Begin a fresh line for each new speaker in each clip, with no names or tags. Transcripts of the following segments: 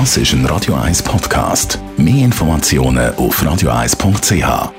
Das ist ein Radio 1 Podcast. Mehr Informationen auf radio1.ch.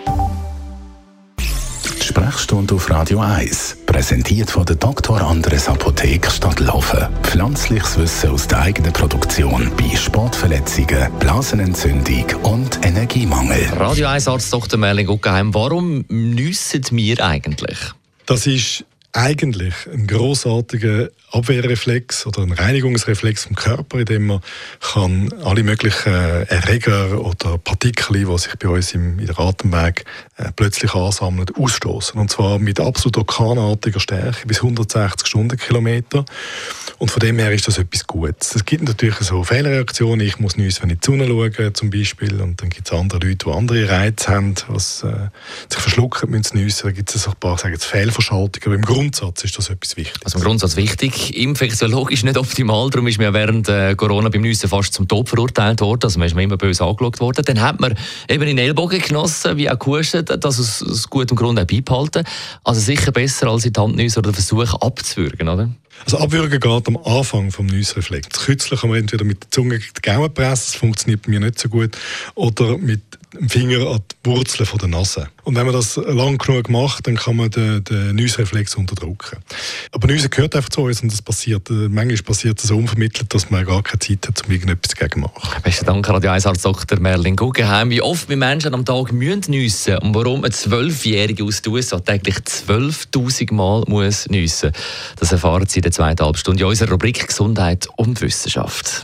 Die Sprechstunde auf Radio 1, präsentiert von der Dr. Andres Apotheke Stadtlaufen. Pflanzliches Wissen aus der eigenen Produktion bei Sportverletzungen, Blasenentzündung und Energiemangel.
Radio 1 Arzt Dr. Merlin Guggenheim, warum nüssen wir eigentlich?
Das ist eigentlich ein großartiger Abwehrreflex oder ein Reinigungsreflex vom Körper, in dem man kann alle möglichen Erreger oder Partikel, die sich bei uns im, in der Atemweg äh, plötzlich ansammeln, ausstoßen. Und zwar mit absolut orkanartiger Stärke bis 160 Stundenkilometer. Und von dem her ist das etwas Gutes. Es gibt natürlich so Fehlreaktionen. Ich muss nüssen, wenn ich die Sonne schaue, zum Beispiel. Und dann gibt es andere Leute, die andere Reize haben, was äh, sich verschlucken müssen nüssen. Da gibt es ein paar sagen Fehlverschaltungen. Aber im Grundsatz ist das etwas Wichtiges.
Also im Grundsatz wichtig. Infektiologisch nicht optimal. Darum ist mir während äh, Corona beim Nüssen fast zum Tod verurteilt worden. Also man ist mir immer böse angeschaut worden. Dann hat man eben in den Ellbogen genossen, wie auch gehustet, das aus, aus gutem Grund auch beibehalten. Also sicher besser als in die Hand nüssen oder versuchen abzuwürgen, oder?
Also Abwürgen geht am Anfang vom Nüssreflex. Kürzlich kann man entweder mit der Zunge die Gaumen pressen, das funktioniert bei mir nicht so gut, oder mit dem Finger an Wurzeln der Nase. Und wenn man das lang genug macht, dann kann man den, den Nüssreflex unterdrücken. Aber Nüsse gehört einfach zu uns und das passiert, äh, manchmal passiert das so unvermittelt, dass man gar keine Zeit hat, um irgendetwas dagegen zu machen.
Besten Dank, Radio 1 Arzt Dr. Merlin Guggenheim. Wie oft wir Menschen am Tag müssen nüssen und warum ein Zwölfjähriger aus den USA täglich 12'000 Mal muss nüssen. Das erfahren Sie in der zweiten Halbstunde in unserer Rubrik Gesundheit und Wissenschaft.